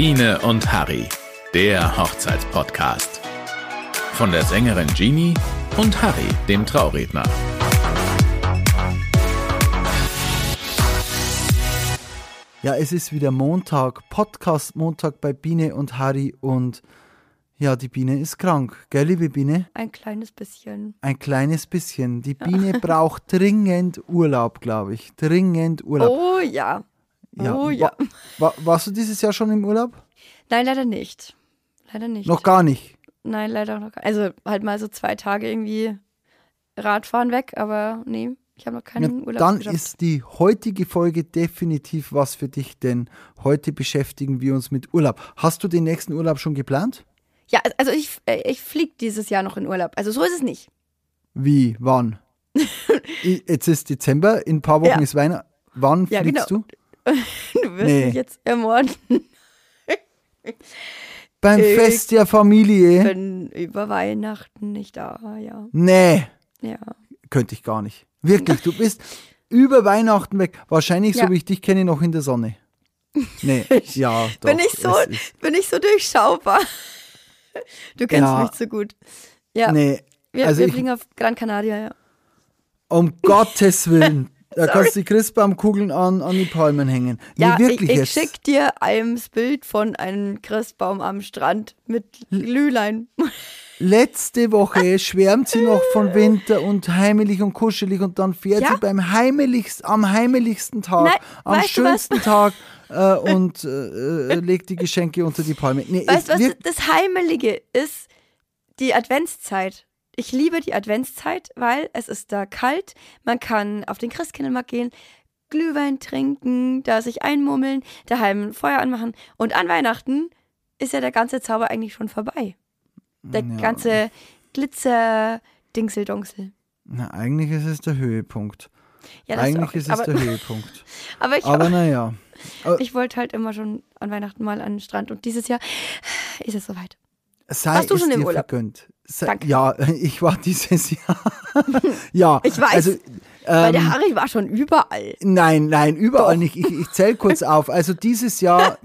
Biene und Harry, der Hochzeitspodcast. Von der Sängerin Jeannie und Harry, dem Trauredner. Ja, es ist wieder Montag, Podcast Montag bei Biene und Harry und ja, die Biene ist krank, gell, liebe Biene? Ein kleines bisschen. Ein kleines bisschen. Die Biene braucht dringend Urlaub, glaube ich. Dringend Urlaub. Oh ja. Ja, Oh ja. Wa wa warst du dieses Jahr schon im Urlaub? Nein, leider nicht. Leider nicht. Noch gar nicht. Nein, leider noch gar Also halt mal so zwei Tage irgendwie Radfahren weg, aber nee, ich habe noch Ja, keinen Urlaub dann geschafft. ist die heutige Folge definitiv was für dich, denn heute beschäftigen wir uns mit Urlaub. Hast du den nächsten Urlaub schon geplant? Ja, also ich, äh, ich fliege dieses Jahr noch in Urlaub. Also so ist es nicht. Wie? Wann? Jetzt ist Dezember, in ein paar Wochen Ja. ist Weihnachten. Wann Ja, fliegst genau. du? Du wirst Nee. mich jetzt ermorden. Beim Ich Fest der Familie? bin über Weihnachten nicht da, ja. Nee, Ja. könnte ich gar nicht. Wirklich, du bist über Weihnachten weg. Wahrscheinlich, so Ja. wie ich dich kenne, noch in der Sonne. Nee, ja, doch. bin ich so, bin ich so durchschaubar. Du kennst Ja. mich so gut. Ja, Nee, wir, also wir ich, fliegen auf Gran Canaria, ja. um Gottes Willen. Da kannst du die Christbaumkugeln an, an die Palmen hängen. Nee, Ja, wirklich ich, ich jetzt. schick dir ein Bild von einem Christbaum am Strand mit Glühlein. Letzte Woche schwärmt sie noch von Winter und heimelig und kuschelig und dann fährt Ja. sie beim heimelichsten, am heimelichsten Tag, Nein, am schönsten Tag äh, und äh, äh, legt die Geschenke unter die Palme. Nee, Weißt du, was das Heimelige ist? Die Adventszeit. Ich liebe die Adventszeit, weil es ist da kalt. Man kann auf den Christkindlmarkt gehen, Glühwein trinken, da sich einmummeln, daheim ein Feuer anmachen. Und an Weihnachten ist ja der ganze Zauber eigentlich schon vorbei. Der Ja. ganze Glitzer, Dingseldungsel. Na, eigentlich ist es der Höhepunkt. Ja, das eigentlich auch, ist es der Höhepunkt. aber ich, Aber naja. ich wollte halt immer schon an Weihnachten mal an den Strand und dieses Jahr ist es soweit. Sei Warst du schon im Urlaub? vergönnt. Sei, Danke. Ja, ich war dieses Jahr. ja, Ich weiß, Also, Weil ähm, der Harry war schon überall. Nein, nein, überall Doch. nicht. Ich, ich zähle kurz auf. Also dieses Jahr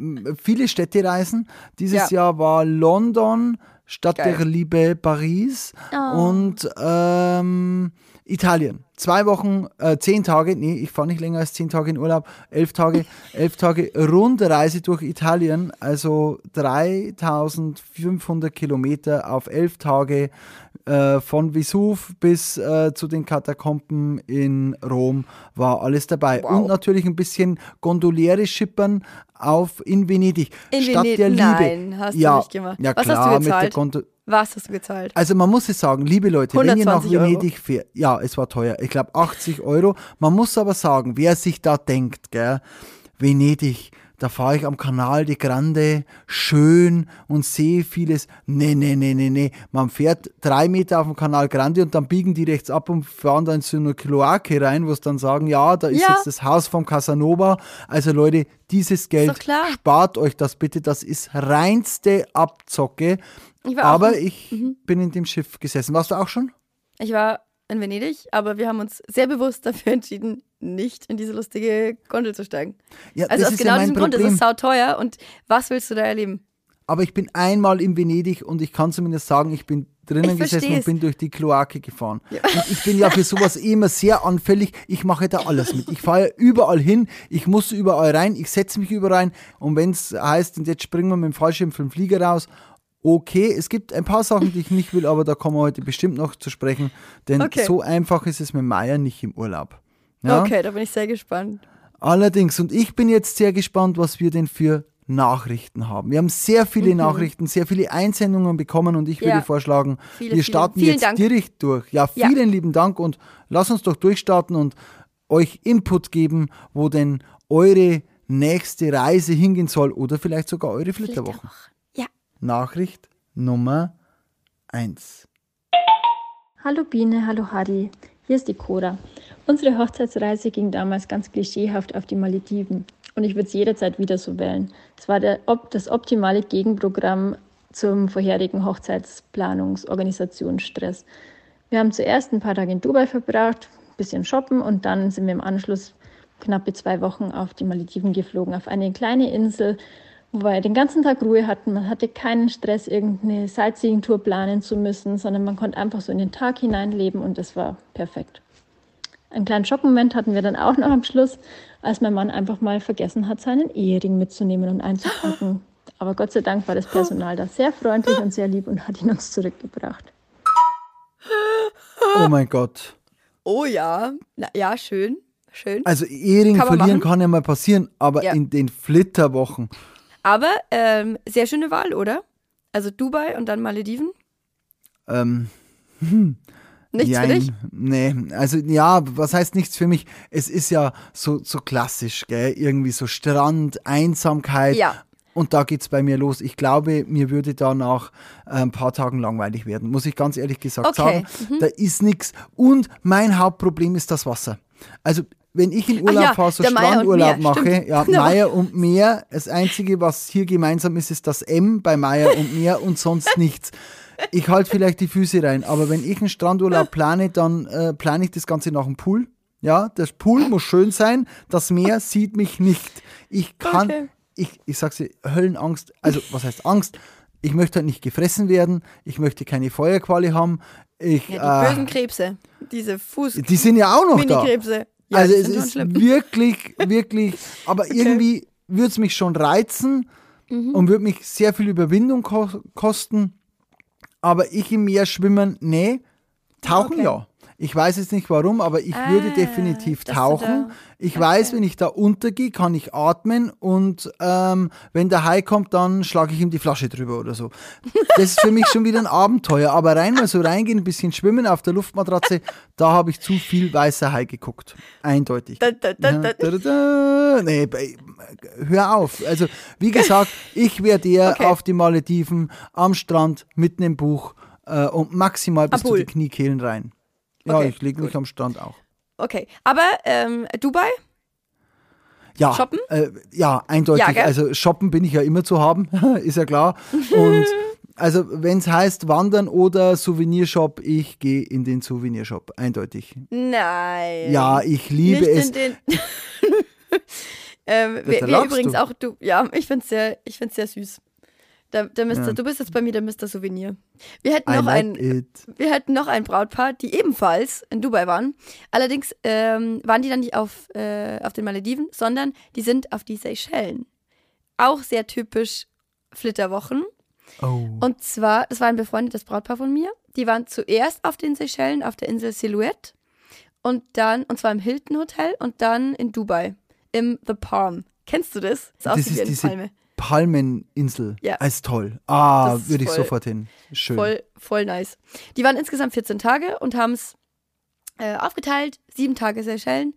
viele Städtereisen. Dieses Ja. Jahr war London, Stadt Geil. der Liebe, Paris Oh. und ähm, Italien. Zwei Wochen, äh, zehn Tage, nee, ich fahre nicht länger als zehn Tage in Urlaub, elf Tage, elf Tage Rundreise durch Italien, also 3500 Kilometer auf elf Tage äh, von Vesuv bis äh, zu den Katakomben in Rom war alles dabei. Wow. Und natürlich ein bisschen Gondoliere schippern auf in Venedig. In Stadt Venedig? der Liebe. Nein, hast du ja, nicht gemacht. Ja, Was hast du klar, mit der? Gondo Was hast du gezahlt? also man muss es sagen, liebe Leute, wenn ihr nach 120 Euro. Venedig fährt, ja, es war teuer, ich glaube 80 Euro. Man muss aber sagen, wer sich da denkt, gell, Venedig, da fahre ich am Canal de Grande, schön und sehe vieles. Nee, nee, nee, nee, nee. Man fährt drei Meter auf dem Canal Grande und dann biegen die rechts ab und fahren dann zu einer Kloake rein, wo es dann sagen, ja, da ist Ja. jetzt das Haus vom Casanova. Also Leute, dieses Geld, spart euch das bitte, das ist reinste Abzocke. Ich Aber in- ich bin in dem Schiff gesessen. Warst du auch schon? Ich war in Venedig, aber wir haben uns sehr bewusst dafür entschieden, nicht in diese lustige Gondel zu steigen. Ja, Also aus ist genau ja diesem Grund, es Problem. ist sauteuer und was willst du da erleben? Aber ich bin einmal in Venedig und ich kann zumindest sagen, ich bin drinnen Ich gesessen und bin durch die Kloake gefahren. Und ich bin ja für sowas immer sehr anfällig. Ich mache da alles mit. Ich fahre ja überall hin. Ich muss überall rein. Ich setze mich überall rein. Und wenn es heißt, und jetzt springen wir mit dem Fallschirm vom Flieger raus, okay, es gibt ein paar Sachen, die ich nicht will, aber da kommen wir heute bestimmt noch zu sprechen. Denn Okay. so einfach ist es mit Meier nicht im Urlaub. Ja? Okay, da bin ich sehr gespannt. Allerdings, und ich bin jetzt sehr gespannt, was wir denn für Nachrichten haben. Wir haben sehr viele Nachrichten, sehr viele Einsendungen bekommen und ich Mhm. Ja. würde vorschlagen, Viele, wir viele. starten Vielen jetzt Dank. direkt durch. Ja, Ja. vielen lieben Dank und lass uns doch durchstarten und euch Input geben, wo denn eure nächste Reise hingehen soll oder vielleicht sogar eure Flitterwochen. Ja. Nachricht Nummer 1. Hallo Biene, hallo Harry. Hier ist die Cora. Unsere Hochzeitsreise ging damals ganz klischeehaft auf die Malediven und ich würde es jederzeit wieder so wählen. Es war der, op, das optimale Gegenprogramm zum vorherigen Hochzeitsplanungsorganisationsstress. Wir haben zuerst ein paar Tage in Dubai verbracht, ein bisschen shoppen und dann sind wir im Anschluss knappe zwei Wochen auf die Malediven geflogen, auf eine kleine Insel, wo wir den ganzen Tag Ruhe hatten. Man hatte keinen Stress, irgendeine Sightseeing-Tour planen zu müssen, sondern man konnte einfach so in den Tag hineinleben und das war perfekt. Einen kleinen Schockmoment hatten wir dann auch noch am Schluss, als mein Mann einfach mal vergessen hat, seinen Ehering mitzunehmen und einzupacken. Aber Gott sei Dank war das Personal da sehr freundlich und sehr lieb und hat ihn uns zurückgebracht. Oh mein Gott. Oh ja. Na, ja, schön. Schön. Also Ehering Kann verlieren machen. kann ja mal passieren, aber Ja. in den Flitterwochen. Aber ähm, sehr schöne Wahl, oder? Also Dubai und dann Malediven. Ähm, Nichts jein. für dich? Nee, also ja, was heißt nichts für mich? Es ist ja so, so klassisch, gell? Irgendwie so Strand, Einsamkeit. Ja. Und da geht's bei mir los. Ich glaube, mir würde da nach äh, ein paar Tagen langweilig werden, muss ich ganz ehrlich gesagt Okay, sagen. mhm. Da ist nichts. Und mein Hauptproblem ist das Wasser. Also wenn ich in Urlaub ja, fahre, so der Strandurlaub mache, stimmt. ja, Der Meier und Meer, das Einzige, was hier gemeinsam ist, ist das M bei Meier und Meer und sonst nichts. Ich halte vielleicht die Füße rein, aber wenn ich einen Strandurlaub plane, dann äh, plane ich das Ganze nach dem Pool. Ja, das Pool muss schön sein, das Meer sieht mich nicht. Ich kann, Okay. ich, ich sag's dir, Höllenangst, also was heißt Angst? Ich möchte halt nicht gefressen werden, ich möchte keine Feuerqualle haben. Ich, Ja, die äh, bösen Krebse. Diese Fuß. die sind ja auch noch da. Ja, also es ist schlimm. wirklich, wirklich, aber irgendwie würde es mich schon reizen Mhm. und würde mich sehr viel Überwindung ko kosten. Aber ich im Meer schwimmen, nee, tauchen Okay. ja. Ich weiß jetzt nicht warum, aber ich würde Ah, definitiv dass du tauchen. Ich weiß, wenn ich da untergehe, kann ich atmen und ähm, wenn der Hai kommt, dann schlage ich ihm die Flasche drüber oder so. Das ist für mich schon wieder ein Abenteuer. Aber rein mal so reingehen, ein bisschen schwimmen auf der Luftmatratze, da habe ich zu viel weißer Hai geguckt. Eindeutig. Da, da, da. Nee, hör auf. Also, wie gesagt, ich wäre der Okay. auf die Malediven am Strand mitten im Buch äh, und maximal bis zu die Kniekehlen rein. Ja, Okay, ich lege mich am Strand auch. Okay. Aber ähm, Dubai? Ja, Shoppen? Äh, ja, eindeutig. Ja, also shoppen bin ich ja immer zu haben, ist ja klar. Und also wenn es heißt Wandern oder Souvenirshop, ich gehe in den Souvenirshop, eindeutig. Nein. Ja, ich liebe es. in den. ähm, wir, wir übrigens du. auch, du, ja, ich find's sehr, ich find's sehr süß. Der, der Mister, Ja. Du bist jetzt bei mir der Mr. Souvenir. Wir hätten I noch like ein, it. wir hatten noch ein Brautpaar, die ebenfalls in Dubai waren. Allerdings ähm, waren die dann nicht auf, äh, auf den Malediven, sondern die sind auf die Seychellen. Auch sehr typisch Flitterwochen. Oh. Und zwar, das war ein befreundetes Brautpaar von mir. Die waren zuerst auf den Seychellen, auf der Insel Silhouette. Und dann, und zwar im Hilton Hotel und dann in Dubai, im The Palm. Kennst du das? Das Das ist wie eine diese Palme. Palmeninsel. Ja. Ist toll. Ah, würde ich sofort hin. Schön. Voll, voll nice. Die waren insgesamt 14 Tage und haben es äh, aufgeteilt. Sieben Tage Seychellen,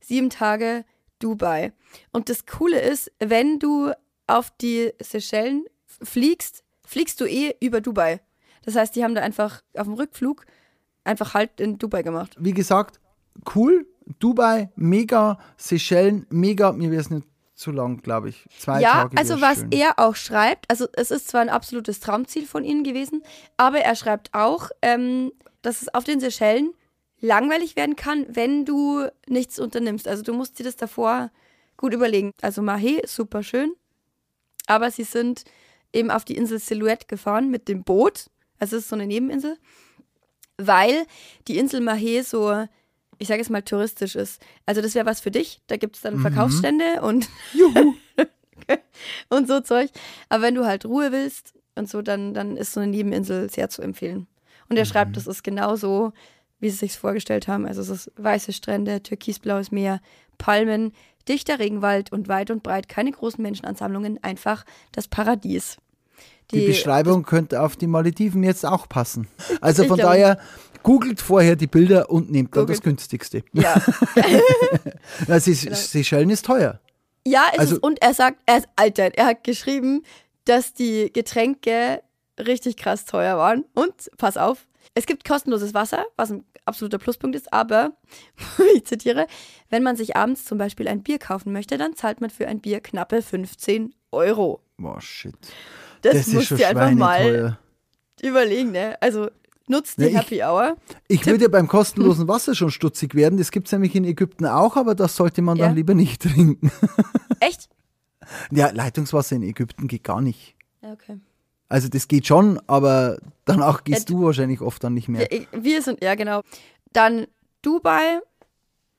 sieben Tage Dubai. Und das Coole ist, wenn du auf die Seychellen fliegst, fliegst du eh über Dubai. Das heißt, die haben da einfach auf dem Rückflug einfach halt in Dubai gemacht. Wie gesagt, cool. Dubai, mega. Seychellen, mega. Mir wäre es nicht zu lang, glaube ich. Zwei ja, Tage. also was schön. er auch schreibt, also es ist zwar ein absolutes Traumziel von ihnen gewesen, aber er schreibt auch, ähm, dass es auf den Seychellen langweilig werden kann, wenn du nichts unternimmst. Also du musst dir das davor gut überlegen. Also Mahé ist super schön, aber sie sind eben auf die Insel Silhouette gefahren mit dem Boot. Also es ist so eine Nebeninsel, weil die Insel Mahé so, ich sage es mal, touristisch ist. Also das wäre was für dich. Da gibt es dann Verkaufsstände und Juhu. und so Zeug. Aber wenn du halt Ruhe willst und so, dann, dann ist so eine Nebeninsel sehr zu empfehlen. Und er schreibt, das ist genau so, wie sie sich vorgestellt haben. Also es ist weiße Strände, türkisblaues Meer, Palmen, dichter Regenwald und weit und breit keine großen Menschenansammlungen, einfach das Paradies. Die, Beschreibung könnte auf die Malediven jetzt auch passen. Also von daher, googelt vorher die Bilder und nehmt dann das Googelt. günstigste. Ja, Sey- Genau. Seychellen ist teuer. ja ist Also- es. Und er sagt, er ist Alter, er hat geschrieben, dass die Getränke richtig krass teuer waren. Und pass auf, es gibt kostenloses Wasser, was ein absoluter Pluspunkt ist, aber, ich zitiere, wenn man sich abends zum Beispiel ein Bier kaufen möchte, dann zahlt man für ein Bier knappe 15 Euro. Boah, shit. Das, Das, ist musst du dir einfach mal schweineteuer. überlegen, ne? Also nutzt die Ja, ich- Happy Hour. Ich würde ja beim kostenlosen Wasser schon stutzig werden. Das gibt es nämlich in Ägypten auch, aber das sollte man dann Ja. lieber nicht trinken. Echt? Ja, Leitungswasser in Ägypten geht gar nicht. Ja, okay. Also das geht schon, aber danach gehst Ja, du wahrscheinlich oft dann nicht mehr. Wir sind, ja genau. Dann Dubai.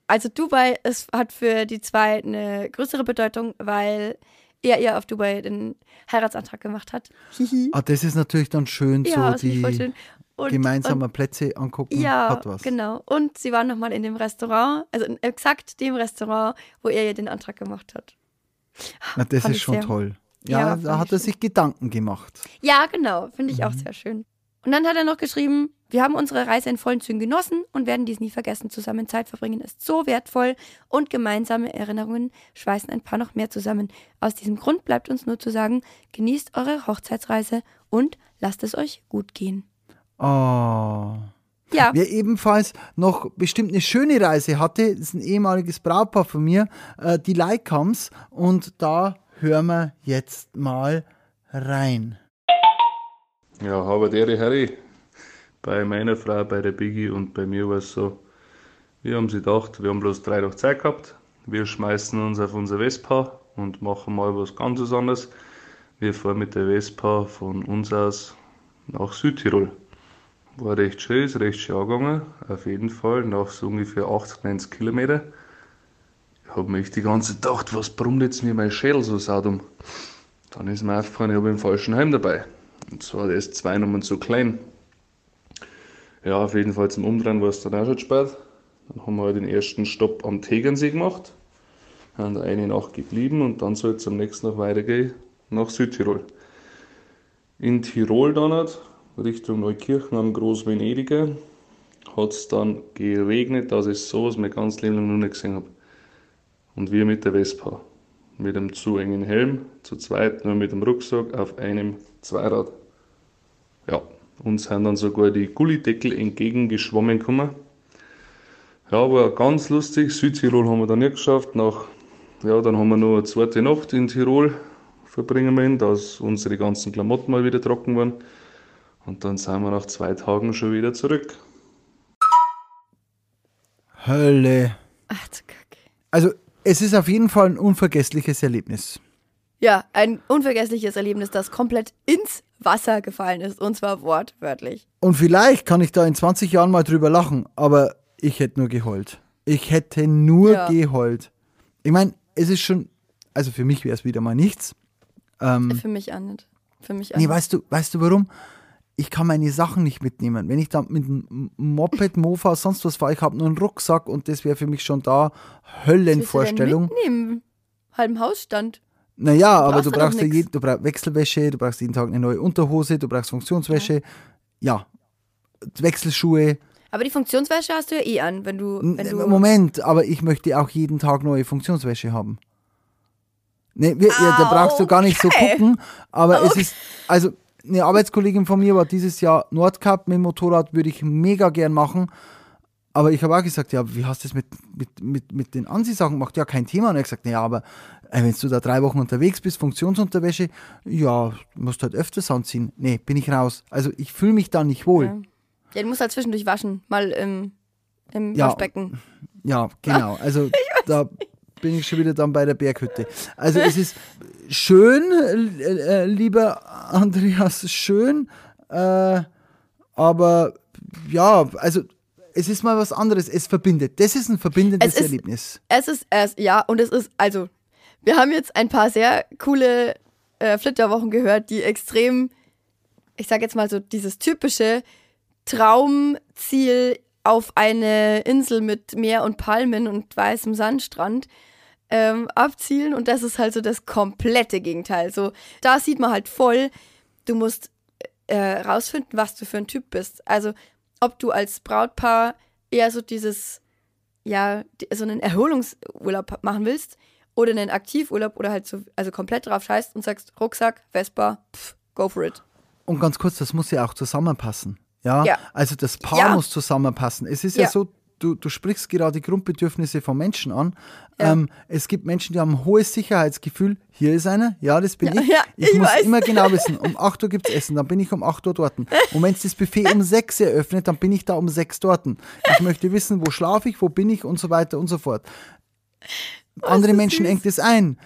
Also Dubai ist, hat für die zwei eine größere Bedeutung, weil er ihr auf Dubai den Heiratsantrag gemacht hat. Hihi. Ah, das ist natürlich dann schön, ja, so die schön. Und, gemeinsamen Plätze angucken, und, ja, hat was. genau. Und sie waren nochmal in dem Restaurant, also in exakt dem Restaurant, wo er ihr den Antrag gemacht hat. Na, das Fand ist schon sehr- toll. Ja, Ja, da hat er schön. sich Gedanken gemacht. Ja, genau. Finde ich auch Mhm. sehr schön. Und dann hat er noch geschrieben, wir haben unsere Reise in vollen Zügen genossen und werden dies nie vergessen. Zusammen Zeit verbringen ist so wertvoll und gemeinsame Erinnerungen schweißen ein paar noch mehr zusammen. Aus diesem Grund bleibt uns nur zu sagen, genießt eure Hochzeitsreise und lasst es euch gut gehen. Oh. Ja, Wer ebenfalls noch bestimmt eine schöne Reise hatte, ist ein ehemaliges Brautpaar von mir, äh, die Leikams. Und da hören wir jetzt mal rein. Ja, aber der Harry, bei meiner Frau, bei der Biggie und bei mir war es so, wir haben sie gedacht, wir haben bloß drei Tage Zeit gehabt, wir schmeißen uns auf unser Vespa und machen mal was ganz anderes. Wir fahren mit der Vespa von uns aus nach Südtirol. War recht schön, ist recht schön angegangen, auf jeden Fall, nach so ungefähr 80, 90 Kilometer. Ich habe mich die ganze Zeit gedacht, was brummt jetzt mir mein Schädel so saudum? Dann ist mir aufgefallen, ich habe einen falschen Helm dabei. Und zwar der ist zwei Nummern zu klein. Ja, auf jeden Fall zum Umdrehen war es dann auch schon spät. Dann haben wir halt den ersten Stopp am Tegernsee gemacht. Haben da eine Nacht geblieben und dann soll es am nächsten noch weitergehen nach Südtirol. In Tirol dann halt, Richtung Neukirchen am Großvenediger, hat es dann geregnet, dass ich sowas mein ganzes Leben noch nicht gesehen habe. Und wir mit der Vespa. Mit einem zu engen Helm, zu zweit nur mit dem Rucksack auf einem Zweirad. Ja, uns sind dann sogar die Gullideckel entgegengeschwommen gekommen. Ja, war ganz lustig. Südtirol haben wir dann nicht geschafft. Nach, ja, dann haben wir noch eine zweite Nacht in Tirol verbringen müssen, dass unsere ganzen Klamotten mal wieder trocken waren. Und dann sind wir nach zwei Tagen schon wieder zurück. Hölle. ach du Kacke. Also, es ist auf jeden Fall ein unvergessliches Erlebnis. Ja, ein unvergessliches Erlebnis, das komplett ins Wasser gefallen ist. Und zwar wortwörtlich. Und vielleicht kann ich da in 20 Jahren mal drüber lachen, aber ich hätte nur geheult. Ich hätte nur Ja. geheult. Ich meine, es ist schon, also für mich wäre es wieder mal nichts. Ähm, Für mich auch nicht. Für mich auch nee, nicht. weißt du, weißt du warum? Ich kann meine Sachen nicht mitnehmen. Wenn ich da mit einem Moped, Mofa, sonst was fahre, ich habe nur einen Rucksack und das wäre für mich schon da Was willst du denn Höllenvorstellung. mitnehmen? Halb Hausstand. Naja, aber du brauchst ja jeden, du brauchst Wechselwäsche, du brauchst jeden Tag eine neue Unterhose, du brauchst Funktionswäsche, ja, Wechselschuhe. Aber die Funktionswäsche hast du ja eh an, wenn du. Wenn du Moment, aber ich möchte auch jeden Tag neue Funktionswäsche haben. Nee, wir, ja, da brauchst du gar nicht so Okay. gucken, aber es ist, also eine Arbeitskollegin von mir war dieses Jahr Nordcup mit dem Motorrad, würde ich mega gern machen. Aber ich habe auch gesagt, ja, wie hast du das mit, mit, mit, mit den Anziehsachen gemacht? Ja, kein Thema. Und er hat gesagt, ja, aber äh, wenn du da drei Wochen unterwegs bist, Funktionsunterwäsche, ja, musst halt öfters anziehen. Nee, bin ich raus. Also ich fühle mich da nicht wohl. Ja. ja, du musst halt zwischendurch waschen. Mal im, im Ja. Waschbecken. Ja, genau. Also da bin ich schon wieder dann bei der Berghütte. Also es ist schön, äh, äh, lieber Andreas, schön, äh, aber ja, also es ist mal was anderes. Es verbindet. Das ist ein verbindendes Es ist- Erlebnis. Es ist erst, ja, und es ist, also, wir haben jetzt ein paar sehr coole äh, Flitterwochen gehört, die extrem, ich sag jetzt mal so, dieses typische Traumziel auf eine Insel mit Meer und Palmen und weißem Sandstrand ähm, abzielen. Und das ist halt so das komplette Gegenteil. So, da sieht man halt voll, du musst äh, rausfinden, was du für ein Typ bist. Also, ob du als Brautpaar eher so dieses ja, so einen Erholungsurlaub machen willst oder einen Aktivurlaub oder halt so, also komplett drauf scheißt und sagst, Rucksack, Vespa, pff, go for it. Und ganz kurz, das muss ja auch zusammenpassen. Ja, Ja. also das Paar Ja. muss zusammenpassen. Es ist ja, Ja. so, du, du sprichst gerade Grundbedürfnisse von Menschen an. Ja. Ähm, es gibt Menschen, die haben ein hohes Sicherheitsgefühl. Hier ist einer, ja, das bin Ja, ich. ja, ich, ich muss weiß. immer genau wissen, um 8 Uhr gibt es Essen, dann bin ich um 8 Uhr dort. Und wenn es das Buffet um 6 Uhr eröffnet, dann bin ich da um 6 dort. Ich möchte wissen, wo schlafe ich, wo bin ich und so weiter und so fort. Andere ist Menschen süß. engt es ein.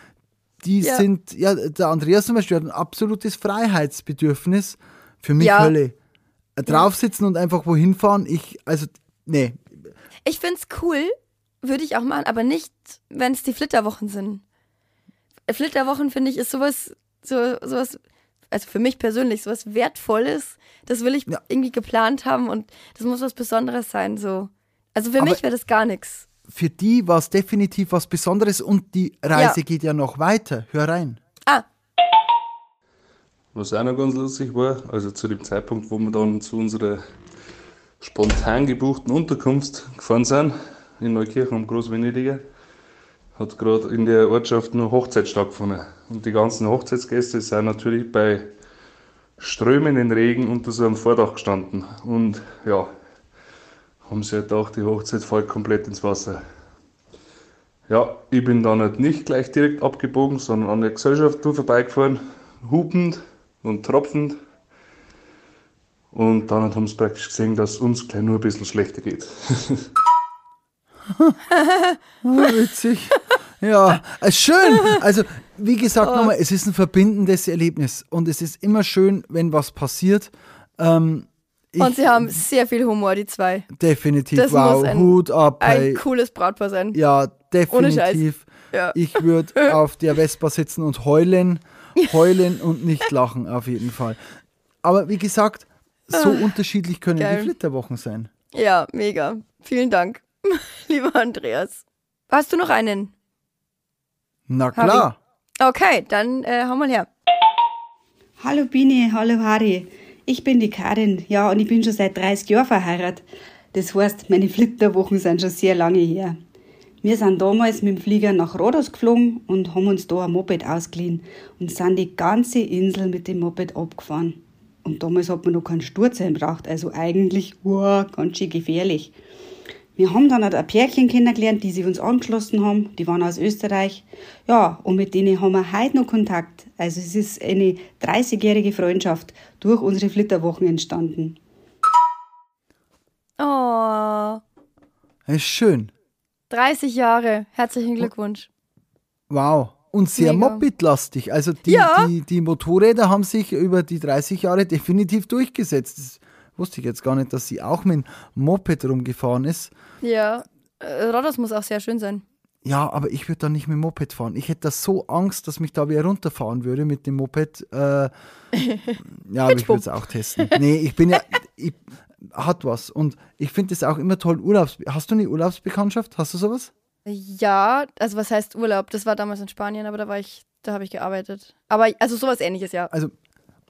die sind, ja, der Andreas zum Beispiel hat ein absolutes Freiheitsbedürfnis. Für mich. Hölle. Äh, Draufsitzen und einfach wohin fahren, ich, also, nee. Ich find's cool, würde ich auch machen, aber nicht, wenn es die Flitterwochen sind. Flitterwochen finde ich ist sowas, so, sowas, also für mich persönlich sowas Wertvolles. Das will ich Ja. irgendwie geplant haben und das muss was Besonderes sein. So. Also für Aber- mich wäre das gar nichts. Für die war es definitiv was Besonderes und die Reise Ja. geht ja noch weiter. Hör rein. Ah, Was auch noch ganz lustig war, also zu dem Zeitpunkt, wo wir dann zu unserer spontan gebuchten Unterkunft gefahren sind, in Neukirchen am Großvenediger, hat gerade in der Ortschaft noch Hochzeit stattgefunden. Und die ganzen Hochzeitsgäste sind natürlich bei strömenden Regen unter so einem Vordach gestanden. Und ja, haben sie halt gedacht, die Hochzeit fällt komplett ins Wasser. Ja, ich bin dann halt nicht gleich direkt abgebogen, sondern an der Gesellschaft vorbeigefahren, hupend und tropfend. Und dann haben sie praktisch gesehen, dass uns gleich nur ein bisschen schlechter geht. Oh, witzig. ja, äh, schön. Also, wie gesagt, Oh. nochmal, es ist ein verbindendes Erlebnis und es ist immer schön, wenn was passiert. Ähm, ich, und sie haben sehr viel Humor, die zwei. definitiv, das wow, muss ein- Hut ab. Ein Hey. cooles Brautpaar sein. Ja, definitiv. Ja. Ich würde auf der Vespa sitzen und heulen, heulen und nicht lachen, auf jeden Fall. Aber wie gesagt, so unterschiedlich können Geil. die Flitterwochen sein. Ja, mega. Vielen Dank, lieber Andreas. Hast du noch einen? Na Harry. klar. Okay, dann äh, hau mal her. Hallo Bini, hallo Harry. Ich bin die Karin, ja, und ich bin schon seit 30 Jahren verheiratet. Das heißt, meine Flitterwochen sind schon sehr lange her. Wir sind damals mit dem Flieger nach Rhodos geflogen und haben uns da ein Moped ausgeliehen und sind die ganze Insel mit dem Moped abgefahren. Und damals hat man noch keinen Sturzhelm braucht, also eigentlich, wow, ganz schön gefährlich. Wir haben dann halt ein Pärchen kennengelernt, die sich uns angeschlossen haben. Die waren aus Österreich. Ja, und mit denen haben wir heute noch Kontakt. Also es ist eine 30-jährige Freundschaft durch unsere Flitterwochen entstanden. Oh, Das ist schön. 30 Jahre. Herzlichen Glückwunsch. Wow. Und sehr mopedlastig. Also die, Ja. die, die Motorräder haben sich über die 30 Jahre definitiv durchgesetzt. Das wusste ich jetzt gar nicht, dass sie auch mit dem Moped rumgefahren ist. Ja, äh, Rodos muss auch sehr schön sein. Ja, aber ich würde da nicht mit dem Moped fahren. Ich hätte da so Angst, dass mich da wer runterfahren würde mit dem Moped. Äh, ja, aber ich würde es auch testen. Nee, ich bin ja, ich, hat was. Und ich finde es auch immer toll, Urlaubs... Hast du eine Urlaubsbekanntschaft? Hast du sowas? Ja, also was heißt Urlaub? Das war damals in Spanien, aber da war ich, da habe ich gearbeitet. Aber also sowas ähnliches, ja. Also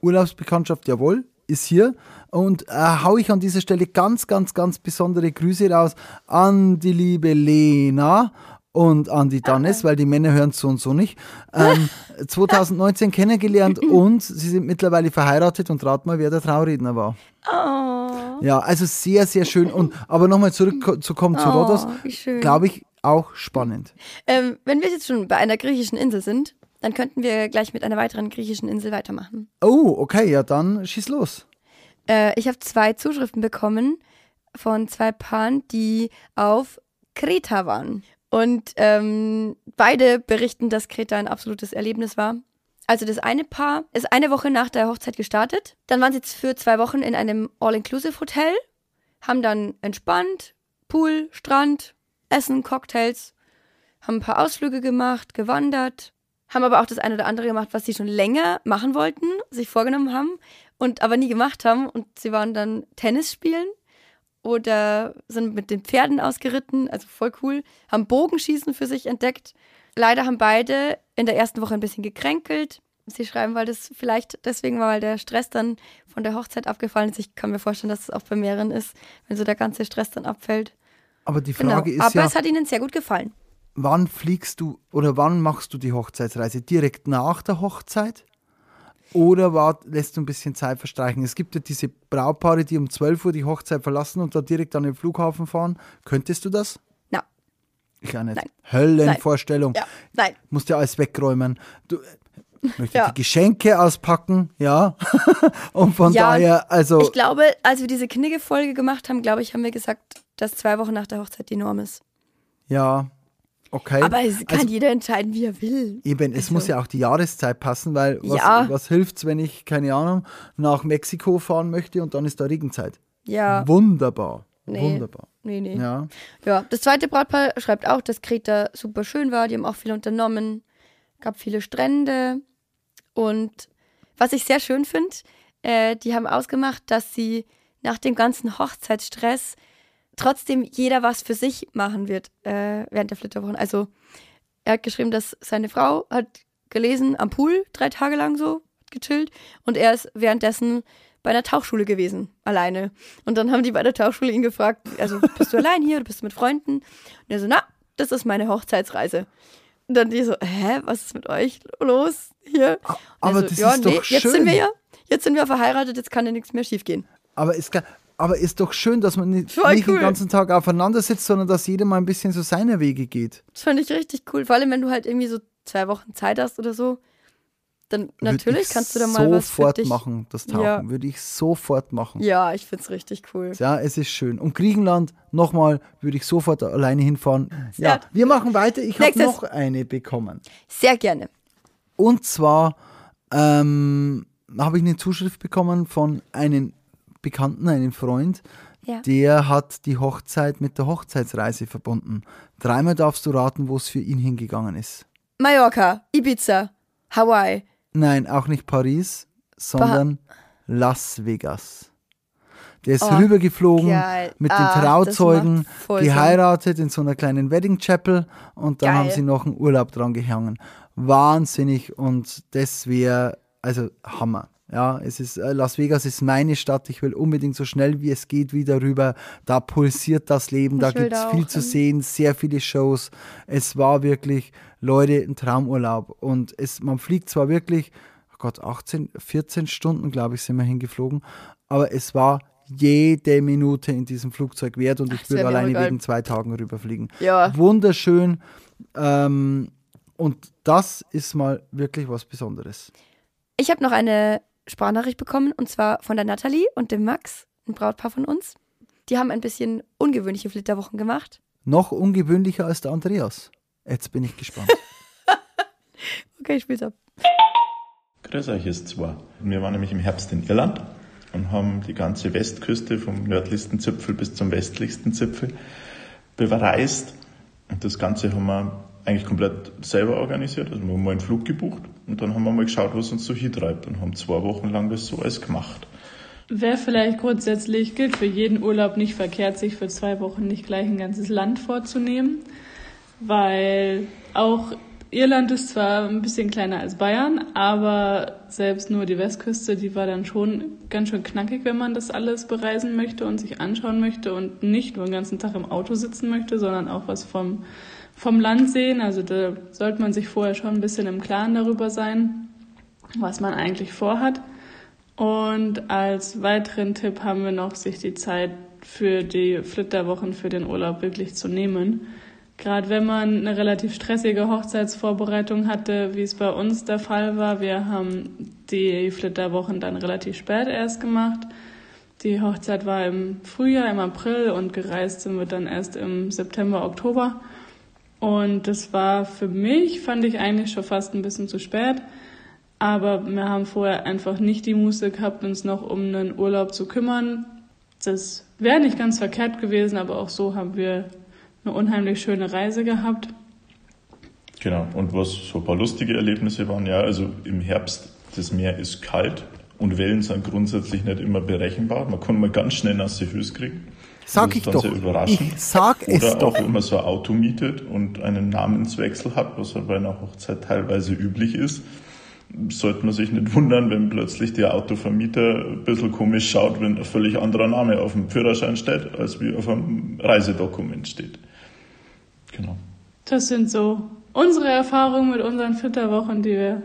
Urlaubsbekanntschaft, jawohl, ist hier. Und äh, hau ich an dieser Stelle ganz, ganz, ganz besondere Grüße raus an die liebe Lena und an die Dannes, weil die Männer hören so und so nicht. Ähm, 2019 kennengelernt und sie sind mittlerweile verheiratet und rat mal, wer der Trauredner war. Oh, Ja, also sehr, sehr schön. Und aber nochmal zurückzukommen zu Oh, wie schön. glaube ich, auch spannend. ähm, wenn wir jetzt schon bei einer griechischen Insel sind, dann könnten wir gleich mit einer weiteren griechischen Insel weitermachen. Oh, okay, ja, dann schieß los. Äh, ich habe zwei Zuschriften bekommen von zwei Paaren, die auf Kreta waren. Und ähm, beide berichten, dass Kreta ein absolutes Erlebnis war. Also das eine Paar ist eine Woche nach der Hochzeit gestartet. Dann waren sie jetzt für zwei Wochen in einem All-Inclusive-Hotel, haben dann entspannt, Pool, Strand, Essen, Cocktails, haben ein paar Ausflüge gemacht, gewandert, haben aber auch das eine oder andere gemacht, was sie schon länger machen wollten, sich vorgenommen haben und aber nie gemacht haben. Und sie waren dann Tennis spielen oder sind mit den Pferden ausgeritten, also voll cool, haben Bogenschießen für sich entdeckt. Leider haben beide in der ersten Woche ein bisschen gekränkelt. Sie schreiben, weil das vielleicht deswegen war, weil der Stress dann von der Hochzeit abgefallen ist. Ich kann mir vorstellen, dass es auch bei mehreren ist, wenn so der ganze Stress dann abfällt. Aber die Genau. Frage ist Aber ja, es hat ihnen sehr gut gefallen. wann fliegst du oder wann machst du die Hochzeitsreise? Direkt nach der Hochzeit? Oder wart, lässt du ein bisschen Zeit verstreichen? Es gibt ja diese Brautpaare, die um 12 Uhr die Hochzeit verlassen und da direkt an den Flughafen fahren. Könntest du das? Na, Ich auch nicht. Nein. Höllenvorstellung. ja, nein. Musst ja alles wegräumen. Du möchtest Ja. die Geschenke auspacken, ja. und von Ja, daher, also. Ich glaube, als wir diese Knigge-Folge gemacht haben, glaube ich, haben wir gesagt, dass zwei Wochen nach der Hochzeit die Norm ist. Ja, Okay. Aber es kann Also- jeder entscheiden, wie er will. Eben, es Also- muss ja auch die Jahreszeit passen, weil was, Ja. was hilft's, wenn ich, keine Ahnung, nach Mexiko fahren möchte und dann ist da Regenzeit? Ja. Wunderbar. Nee. Wunderbar. Nee, nee. Ja. Ja. das zweite Brautpaar schreibt auch, dass Kreta super schön war. Die haben auch viel unternommen. Gab viele Strände. Und was ich sehr schön finde, äh, die haben ausgemacht, dass sie nach dem ganzen Hochzeitsstress trotzdem jeder was für sich machen wird äh, während der Flitterwochen. Also er hat geschrieben, dass seine Frau hat gelesen am Pool drei Tage lang so gechillt und er ist währenddessen bei einer Tauchschule gewesen, alleine. Und dann haben die bei der Tauchschule ihn gefragt, also bist du allein hier oder bist du mit Freunden? Und er so, na, das ist meine Hochzeitsreise. Und dann die so, hä, was ist mit euch los hier? Und er aber so, das ja, ist nee, doch jetzt sind schön. wir ja, jetzt sind wir verheiratet, jetzt kann ja nichts mehr schiefgehen. Aber ist, ge- aber ist doch schön, dass man nicht, cool. den ganzen Tag aufeinander sitzt, sondern dass jeder mal ein bisschen so seine Wege geht. Das fand ich richtig cool. Vor allem, wenn du halt irgendwie so zwei Wochen Zeit hast oder so, dann natürlich kannst du da mal was für sofort dich. machen, das Tauchen. Ja. Würde ich sofort machen. Ja, ich find's richtig cool. Ja, es ist schön. Und Griechenland, nochmal, würde ich sofort alleine hinfahren. Ja, Sehr- wir machen weiter. Ich habe noch eine bekommen. Sehr gerne. Und zwar ähm, habe ich eine Zuschrift bekommen von einem Bekannten, einem Freund. Ja. Der hat die Hochzeit mit der Hochzeitsreise verbunden. Dreimal darfst du raten, wo es für ihn hingegangen ist. Mallorca, Ibiza, Hawaii. Nein, auch nicht Paris, sondern Las Vegas. Der ist Oh, rübergeflogen geil. mit den Trauzeugen, voll Sinn. geheiratet in so einer kleinen Wedding Chapel und dann Geil. haben sie noch einen Urlaub dran gehangen. Wahnsinnig und das wäre, also Hammer. Ja, es ist, äh, Las Vegas ist meine Stadt. Ich will unbedingt so schnell wie es geht wieder rüber. Da pulsiert das Leben, da Ich gibt es viel auch zu hin. sehen, sehr viele Shows. Es war wirklich, Leute, ein Traumurlaub. Und es, man fliegt zwar wirklich, oh Gott, 18, 14 Stunden, glaube ich, sind wir hingeflogen, aber es war jede Minute in diesem Flugzeug wert und ich das würde alleine wegen zwei Tagen rüberfliegen. Ja. Wunderschön. Ähm, und das ist mal wirklich was Besonderes. Ich habe noch eine Sprachnachricht bekommen und zwar von der Nathalie und dem Max, ein Brautpaar von uns. Die haben ein bisschen ungewöhnliche Flitterwochen gemacht. Noch ungewöhnlicher als der Andreas. Jetzt bin ich gespannt. Okay, ich spiel's ab. Grüß euch, hier ist zwei. Wir waren nämlich im Herbst in Irland und haben die ganze Westküste vom nördlichsten Zipfel bis zum westlichsten Zipfel bereist. Und das Ganze haben wir eigentlich komplett selber organisiert. Also wir haben mal einen Flug gebucht und dann haben wir mal geschaut, was uns so hintreibt und haben zwei Wochen lang das so alles gemacht. Wäre vielleicht grundsätzlich, gilt für jeden Urlaub nicht verkehrt, sich für zwei Wochen nicht gleich ein ganzes Land vorzunehmen, weil auch Irland ist zwar ein bisschen kleiner als Bayern, aber selbst nur die Westküste, die war dann schon ganz schön knackig, wenn man das alles bereisen möchte und sich anschauen möchte und nicht nur den ganzen Tag im Auto sitzen möchte, sondern auch was vom, vom Land sehen. Also da sollte man sich vorher schon ein bisschen im Klaren darüber sein, was man eigentlich vorhat. Und als weiteren Tipp haben wir noch, sich die Zeit für die Flitterwochen, für den Urlaub wirklich zu nehmen. Gerade wenn man eine relativ stressige Hochzeitsvorbereitung hatte, wie es bei uns der Fall war. Wir haben die Flitterwochen dann relativ spät erst gemacht. Die Hochzeit war im Frühjahr, im April und gereist sind wir dann erst im September, Oktober. Und das war für mich, fand ich eigentlich schon fast ein bisschen zu spät. Aber wir haben vorher einfach nicht die Muße gehabt, uns noch um einen Urlaub zu kümmern. Das wäre nicht ganz verkehrt gewesen, aber auch so haben wir eine unheimlich schöne Reise gehabt. Genau. Und was so ein paar lustige Erlebnisse waren, ja, also im Herbst, das Meer ist kalt und Wellen sind grundsätzlich nicht immer berechenbar. Man kann mal ganz schnell nasse Füße kriegen. Sag Das ich ist dann doch. sehr überraschend. Ich sag es Oder doch. auch, wenn man so ein Auto mietet und einen Namenswechsel hat, was ja bei einer Hochzeit teilweise üblich ist, sollte man sich nicht wundern, wenn plötzlich der Autovermieter ein bisschen komisch schaut, wenn ein völlig anderer Name auf dem Führerschein steht, als wie auf einem Reisedokument steht. Genau. Das sind so unsere Erfahrungen mit unseren Flitterwochen, die wir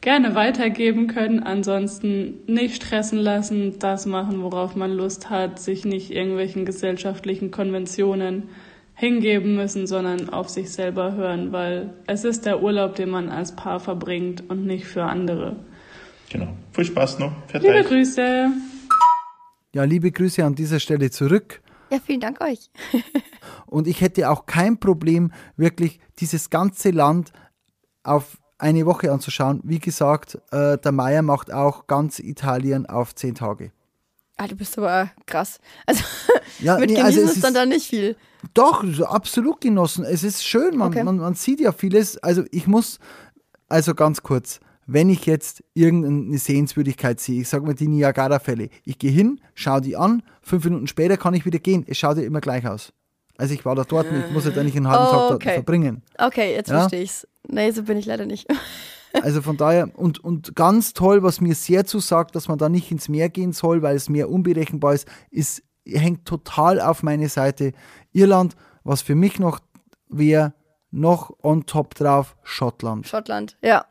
gerne weitergeben können. Ansonsten nicht stressen lassen, das machen, worauf man Lust hat, sich nicht irgendwelchen gesellschaftlichen Konventionen hingeben müssen, sondern auf sich selber hören, weil es ist der Urlaub, den man als Paar verbringt und nicht für andere. Genau. Viel Spaß noch. Liebe Fertig. Grüße! Ja, liebe Grüße an dieser Stelle zurück Ja, vielen Dank euch. Und ich hätte auch kein Problem, wirklich dieses ganze Land auf eine Woche anzuschauen. Wie gesagt, äh, der Meier macht auch ganz Italien auf zehn Tage. Ah, du bist aber krass. Also Ja, mit nee, genießen also es ist dann da nicht viel. Doch, so absolut genossen. Es ist schön, man, Okay. man, man sieht ja vieles. Also ich muss, also ganz kurz, wenn ich jetzt irgendeine Sehenswürdigkeit sehe, ich sage mal die Niagara-Fälle, ich gehe hin, schaue die an, fünf Minuten später kann ich wieder gehen. Es schaut ja immer gleich aus. Also ich war da dort, und ich muss ja da nicht einen halben Tag dort Okay. verbringen. Okay, jetzt Ja. verstehe ich's. Nee, so bin ich leider nicht. Also von daher, und, und ganz toll, was mir sehr zusagt, dass man da nicht ins Meer gehen soll, weil es Meer unberechenbar ist, ist, hängt total auf meine Seite. Irland, was für mich noch wäre, noch on top drauf, Schottland. Schottland, ja.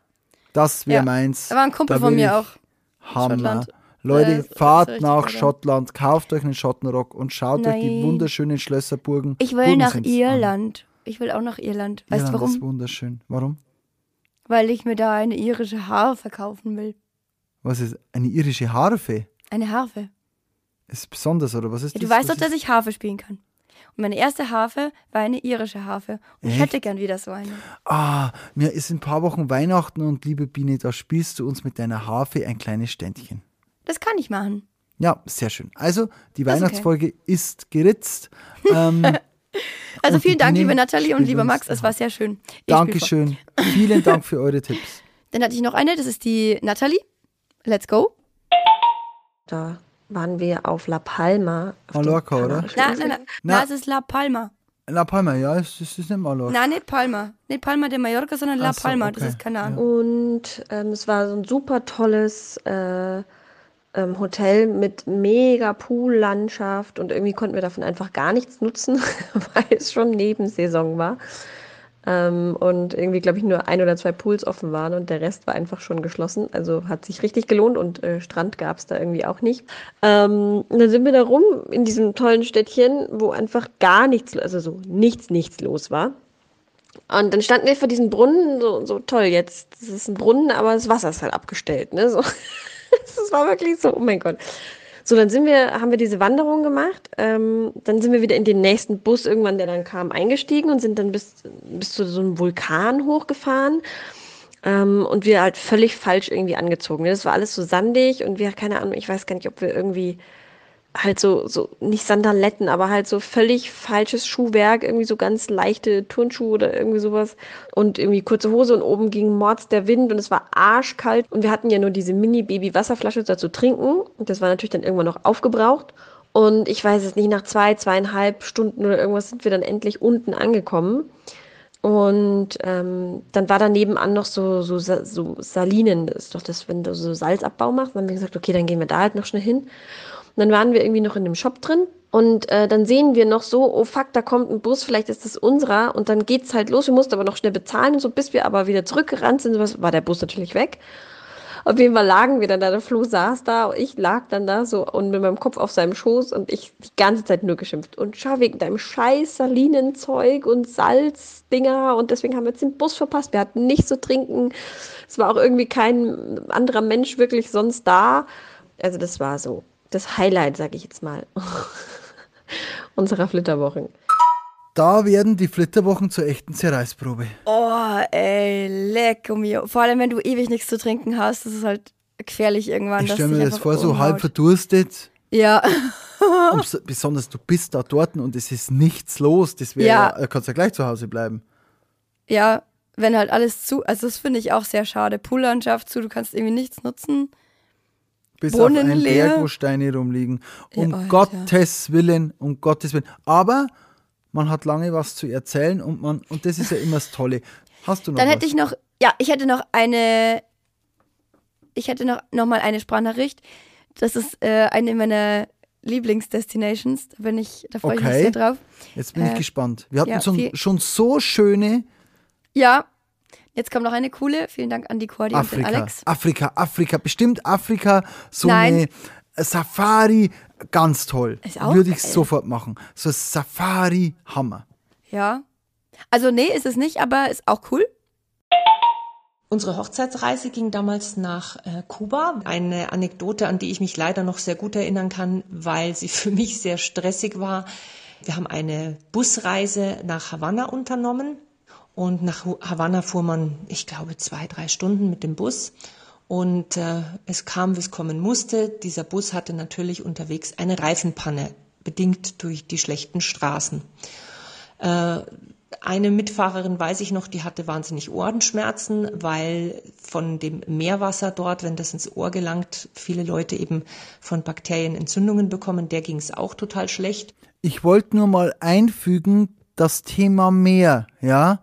Das wäre Ja. meins. Da war ein Kumpel Da von mir auch. Hammer. Schottland. Leute, Äh, fahrt nach. Schottland, kauft euch einen Schottenrock und schaut euch die Nein. wunderschönen Schlösser, Burgen. Ich will Burgen nach. Irland. Ich will auch nach Irland. Weißt Irland du warum? ist wunderschön. Warum? Weil ich mir da eine irische Harfe kaufen will. Was ist eine irische Harfe? Eine Harfe. Ist besonders, oder was ist Ja, du das? weißt Was doch, dass ich Harfe spielen kann. Und meine erste Harfe war eine irische Harfe. Und ich Echt? hätte gern wieder so eine. Ah, mir ist in ein paar Wochen Weihnachten und liebe Biene, da spielst du uns mit deiner Harfe ein kleines Ständchen. Das kann ich machen. Ja, sehr schön. Also, die Das ist okay. Weihnachtsfolge ist geritzt. Ähm, Also Und vielen Dank, liebe Nathalie und lieber Max. Es war sehr schön. Ich. Dankeschön. Vielen Dank für eure Tipps. Dann hatte ich noch eine, das ist die Nathalie. Let's go. Da waren wir auf La Palma. Auf Mallorca, oder? Na, na, Inseln. na, Na. na, es ist La Palma. La Palma, ja, es ist, ist nicht Mallorca. Nein, nicht Palma. Nicht Palma de Mallorca, sondern La so, Palma. okay. Das ist Kanaren. Und ähm, es war so ein super tolles äh, ähm, Hotel mit mega Poollandschaft und irgendwie konnten wir davon einfach gar nichts nutzen, weil es schon Nebensaison war. Ähm, und irgendwie, glaube ich, nur ein oder zwei Pools offen waren und der Rest war einfach schon geschlossen. Also hat sich richtig gelohnt und äh, Strand gab es da irgendwie auch nicht. Ähm, dann sind wir da rum in diesem tollen Städtchen, wo einfach gar nichts, also so nichts, nichts los war. Und dann standen wir vor diesem Brunnen, so, so toll, jetzt das ist ein Brunnen, aber das Wasser ist halt abgestellt, ne? So. Das war wirklich so, oh mein Gott. So, dann sind wir, haben wir diese Wanderung gemacht. Ähm, dann sind wir wieder in den nächsten Bus irgendwann, der dann kam, eingestiegen und sind dann bis, bis zu so einem Vulkan hochgefahren. Ähm, und wir halt völlig falsch irgendwie angezogen. Das war alles so sandig und wir, keine Ahnung, ich weiß gar nicht, ob wir irgendwie halt so, so, nicht Sandaletten, aber halt so völlig falsches Schuhwerk, irgendwie so ganz leichte Turnschuhe oder irgendwie sowas und irgendwie kurze Hose und oben ging mords der Wind und es war arschkalt und wir hatten ja nur diese Mini-Baby-Wasserflasche da zu trinken und das war natürlich dann irgendwann noch aufgebraucht und ich weiß es nicht, nach zwei, zweieinhalb Stunden oder irgendwas sind wir dann endlich unten angekommen und ähm, dann war da nebenan noch so, so, so Salinen, das ist doch das, wenn du so Salzabbau machst. Dann haben wir gesagt, okay, dann gehen wir da halt noch schnell hin. Und dann waren wir irgendwie noch in dem Shop drin und äh, dann sehen wir noch so, oh fuck, da kommt ein Bus, vielleicht ist das unserer. Und dann geht's halt los, wir mussten aber noch schnell bezahlen und so, bis wir aber wieder zurückgerannt sind, war der Bus natürlich weg. Auf jeden Fall lagen wir dann da, der Flo saß da, und ich lag dann da so und mit meinem Kopf auf seinem Schoß und ich die ganze Zeit nur geschimpft. Und schau wegen deinem scheiß Salinenzeug und Salzdinger und deswegen haben wir jetzt den Bus verpasst. Wir hatten nichts zu trinken. Es war auch irgendwie kein anderer Mensch wirklich sonst da. Also das war so das Highlight, sag ich jetzt mal, unserer Flitterwochen. Da werden die Flitterwochen zur echten Zerreißprobe. Oh, ey, leck mio. Vor allem, wenn du ewig nichts zu trinken hast, das ist halt gefährlich irgendwann. Ich stelle mir das vor, so halb verdurstet. Ja, Und bes- besonders du bist da dort und es ist nichts los. Das wäre Ja. ja. ja, kannst ja gleich zu Hause bleiben. ja, wenn halt alles zu, also das finde ich auch sehr schade. Poollandschaft zu, du kannst irgendwie nichts nutzen. Bis Brunnen auf einen leer. Berg, wo Steine rumliegen. Ja, Um Alter. Gottes Willen, um Gottes Willen. Aber man hat lange was zu erzählen und man, und das ist ja immer das Tolle. Hast du noch Dann was? hätte ich noch, ja, ich hätte noch eine, ich hätte noch, noch mal eine Sprachnachricht. Das ist äh, eine meiner Lieblingsdestinations. Da bin ich, da freue ich mich Okay. sehr drauf. Jetzt bin ich äh, gespannt. Wir hatten ja, schon, viel- schon so schöne Ja, jetzt kommt noch eine coole. Vielen Dank an die Cordi und den Afrika. Alex. Afrika, Afrika, bestimmt Afrika, so Nein. eine Safari, ganz toll. Ist auch Würde ich geil. sofort machen. So Safari, Hammer. Ja. Also nee, ist es nicht, aber ist auch cool. Unsere Hochzeitsreise ging damals nach äh, Kuba. Eine Anekdote, an die ich mich leider noch sehr gut erinnern kann, weil sie für mich sehr stressig war. Wir haben eine Busreise nach Havanna unternommen und nach Havanna fuhr man, ich glaube, zwei, drei Stunden mit dem Bus. Und äh, es kam, wie es kommen musste. Dieser Bus hatte natürlich unterwegs eine Reifenpanne, bedingt durch die schlechten Straßen. Äh, eine Mitfahrerin weiß ich noch, die hatte wahnsinnig Ohrenschmerzen, weil von dem Meerwasser dort, wenn das ins Ohr gelangt, viele Leute eben von Bakterien Entzündungen bekommen. Der ging es auch total schlecht. Ich wollte nur mal einfügen, das Thema Meer, ja.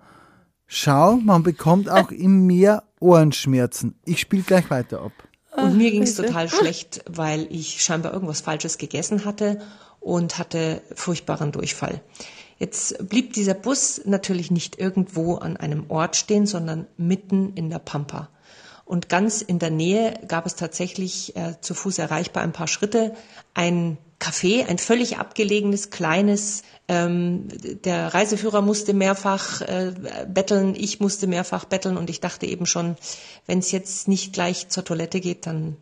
Schau, man bekommt auch im Meer Ohrenschmerzen. Ich spiele gleich weiter ab. Und mir ging es total schlecht, weil ich scheinbar irgendwas Falsches gegessen hatte und hatte furchtbaren Durchfall. Jetzt blieb dieser Bus natürlich nicht irgendwo an einem Ort stehen, sondern mitten in der Pampa. Und ganz in der Nähe gab es tatsächlich äh, zu Fuß erreichbar ein paar Schritte ein Café, ein völlig abgelegenes, kleines. Ähm, der Reiseführer musste mehrfach äh, betteln, ich musste mehrfach betteln und ich dachte eben schon, wenn es jetzt nicht gleich zur Toilette geht, dann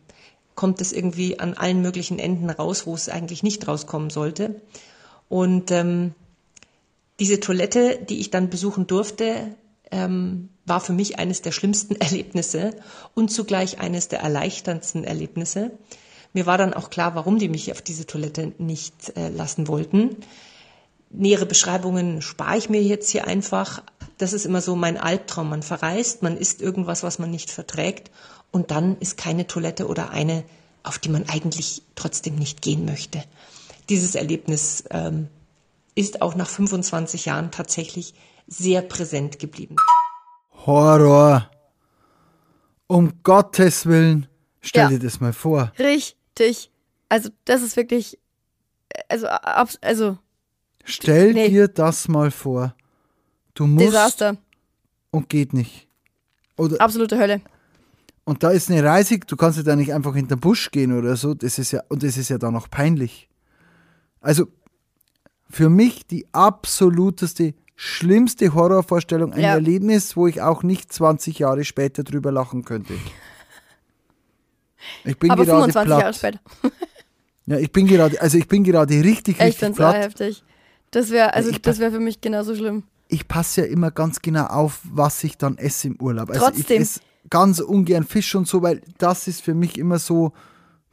kommt es irgendwie an allen möglichen Enden raus, wo es eigentlich nicht rauskommen sollte. Und ähm, diese Toilette, die ich dann besuchen durfte, ähm, war für mich eines der schlimmsten Erlebnisse und zugleich eines der erleichterndsten Erlebnisse. Mir war dann auch klar, warum die mich auf diese Toilette nicht äh, lassen wollten. Nähere Beschreibungen spare ich mir jetzt hier einfach. Das ist immer so mein Albtraum. Man verreist, man isst irgendwas, was man nicht verträgt und dann ist keine Toilette oder eine, auf die man eigentlich trotzdem nicht gehen möchte. Dieses Erlebnis ähm, ist auch nach 25 Jahren tatsächlich sehr präsent geblieben. Horror. Um Gottes Willen. Stell ja. dir das mal vor. Richtig. Also, das ist wirklich. Also, also. Stell nee. dir das mal vor. Du musst. Desaster. Und geht nicht. Oder, Absolute Hölle. Und da ist eine Reise, du kannst ja da nicht einfach in den Busch gehen oder so. Das ist ja, und das ist ja dann noch peinlich. Also, für mich die absoluteste, schlimmste Horrorvorstellung, ein ja. Erlebnis, wo ich auch nicht 20 Jahre später drüber lachen könnte. Ich bin Aber gerade 25 platt. Jahre später. ja, ich bin gerade, also ich bin gerade richtig, richtig ich platt. Ich heftig. Das wäre, also das wäre für mich genauso schlimm. Ich passe ja immer ganz genau auf, was ich dann esse im Urlaub. Also Trotzdem. ich esse ganz ungern Fisch und so, weil das ist für mich immer so,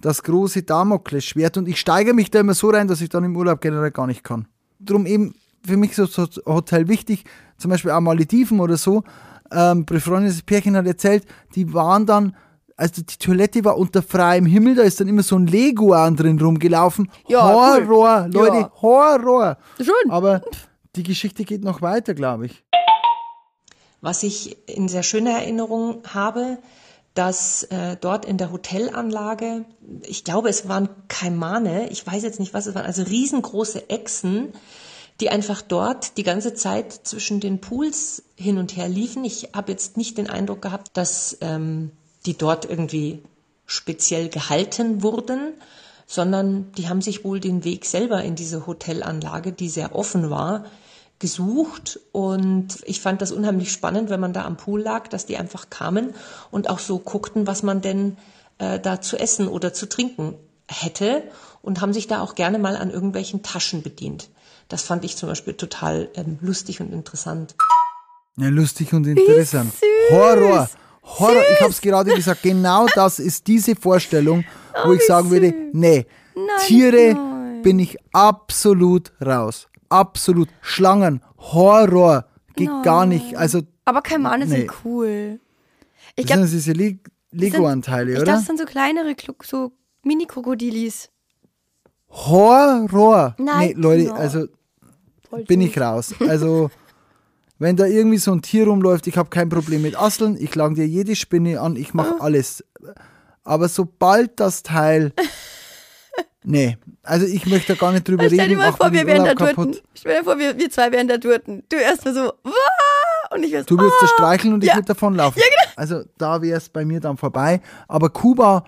das große Damoklesschwert und ich steigere mich da immer so rein, dass ich dann im Urlaub generell gar nicht kann. Drum eben für mich so, so Hotel wichtig, zum Beispiel auch Malediven oder so. Ähm, befreundetes Pärchen hat erzählt, die waren dann, also die Toilette war unter freiem Himmel, da ist dann immer so ein Leguan drin rumgelaufen. Ja, Horror, cool. Leute, ja. Horror. Schön. Aber die Geschichte geht noch weiter, glaube ich. Was ich in sehr schöner Erinnerung habe, dass äh, dort in der Hotelanlage, ich glaube, es waren Kaimane, ich weiß jetzt nicht, was es waren, also riesengroße Echsen, die einfach dort die ganze Zeit zwischen den Pools hin und her liefen. Ich habe jetzt nicht den Eindruck gehabt, dass ähm, die dort irgendwie speziell gehalten wurden, sondern die haben sich wohl den Weg selber in diese Hotelanlage, die sehr offen war, gesucht und ich fand das unheimlich spannend, wenn man da am Pool lag, dass die einfach kamen und auch so guckten, was man denn äh, da zu essen oder zu trinken hätte und haben sich da auch gerne mal an irgendwelchen Taschen bedient. Das fand ich zum Beispiel total ähm, lustig und interessant. Ja, lustig und interessant. Horror. Horror. Süß. Ich habe es gerade gesagt, genau das ist diese Vorstellung, wo oh, ich sagen würde, nee, nein, Tiere nein. bin ich absolut raus absolut Schlangen, Horror, geht no. gar nicht. Also, Aber Kaimane nee. sind cool. Ich das sind diese Le Lego-Anteile, oder? Ich glaube, das sind so kleinere, so Mini-Krokodilis. Horror. Nein, nee, Leute, also bin ich raus. Also, wenn da irgendwie so ein Tier rumläuft, ich habe kein Problem mit Asseln, ich lang dir jede Spinne an, ich mache alles. Aber sobald das Teil Nee, also ich möchte gar nicht drüber stell reden. Stell dir mal vor, wir wären da Durten. Stell dir vor, wir, wir zwei wären da Durten. Du erstmal so, und ich wär's, Du würdest oh! streicheln und ich ja. würde davonlaufen. Ja, genau. Also da wäre es bei mir dann vorbei. Aber Kuba,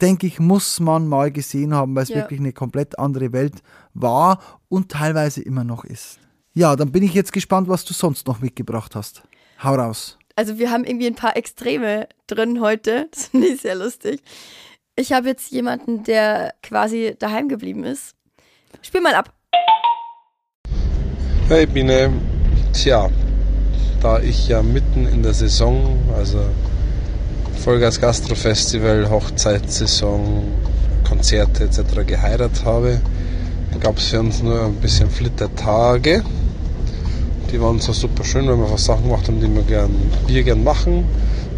denke ich, muss man mal gesehen haben, weil es ja. wirklich eine komplett andere Welt war und teilweise immer noch ist. Ja, dann bin ich jetzt gespannt, was du sonst noch mitgebracht hast. Hau raus. Also wir haben irgendwie ein paar Extreme drin heute. Das finde ich sehr lustig. Ich habe jetzt jemanden, der quasi daheim geblieben ist. Spiel mal ab. Hey Biene, tja, da ich ja mitten in der Saison, also Vollgas Gastro Festival, Hochzeitssaison, Konzerte etc. geheiratet habe, gab es für uns nur ein bisschen Flittertage. Die waren so super schön, weil wir einfach Sachen gemacht haben, die wir gern, wir gern machen.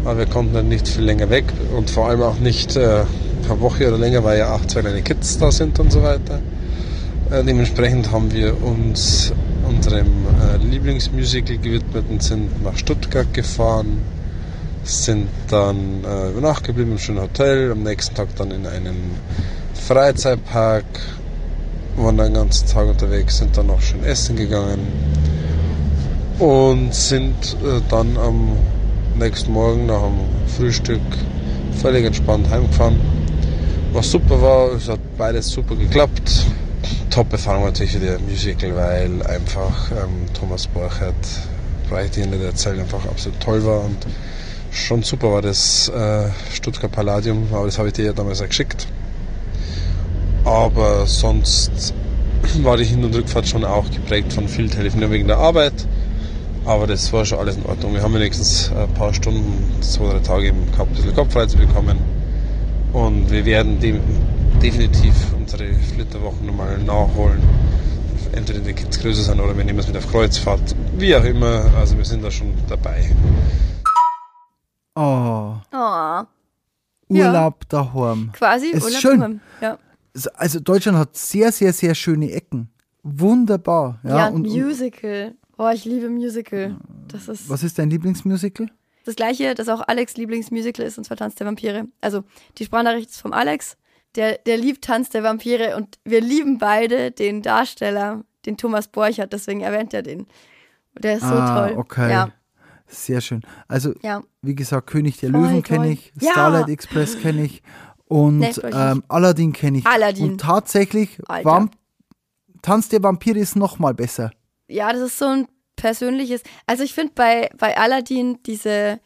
Aber wir konnten dann nicht viel länger weg und vor allem auch nicht äh, eine Woche oder länger, weil ja auch zwei kleine Kids da sind und so weiter. Äh, dementsprechend haben wir uns unserem äh, Lieblingsmusical gewidmet und sind nach Stuttgart gefahren, sind dann äh, über Nacht geblieben im schönen Hotel, am nächsten Tag dann in einen Freizeitpark, waren dann den ganzen Tag unterwegs, sind dann noch schön essen gegangen und sind äh, dann am nächsten Morgen nach dem Frühstück völlig entspannt heimgefahren. Was super war, es hat beides super geklappt. Top-Erfahrung natürlich für der Musical, weil einfach ähm, Thomas Borchert, brauche ich dir nicht erzählen, einfach absolut toll war und schon super war das äh, Stuttgart Palladium, aber das habe ich dir ja damals auch geschickt. Aber sonst war die Hin- und Rückfahrt schon auch geprägt von viel Telefonieren wegen der Arbeit. Aber das war schon alles in Ordnung. Wir haben wenigstens ein paar Stunden, zwei, drei Tage gehabt, ein bisschen Kopf frei zu bekommen. Und wir werden dem definitiv unsere Flitterwochen nochmal nachholen. Entweder die Kids größer sind oder wir nehmen es mit auf Kreuzfahrt. Wie auch immer, also wir sind da schon dabei. Oh, Oh, Urlaub daheim. quasi Ist Urlaub schön. daheim. Ja, Also Deutschland hat sehr, sehr, sehr schöne Ecken. Wunderbar. Ja, ja, und, und Musical. Oh, ich liebe Musical. Das ist was ist dein Lieblingsmusical? das gleiche, das auch Alex Lieblingsmusical ist, und zwar Tanz der Vampire. Also die Sprachnachricht ist vom Alex. Der, der liebt Tanz der Vampire und wir lieben beide den Darsteller, den Thomas Borchert, deswegen erwähnt er den. Der ist so ah, toll. okay. Ja, Sehr schön. Also, ja. wie gesagt, König der Voll Löwen kenne ich, Ja. Starlight Express kenne ich und Nee, ähm, Aladdin kenne ich. Aladdin. Und tatsächlich. Vamp Tanz der Vampire ist noch mal besser. Ja, das ist so ein persönliches. Also ich finde bei, bei Aladdin diese,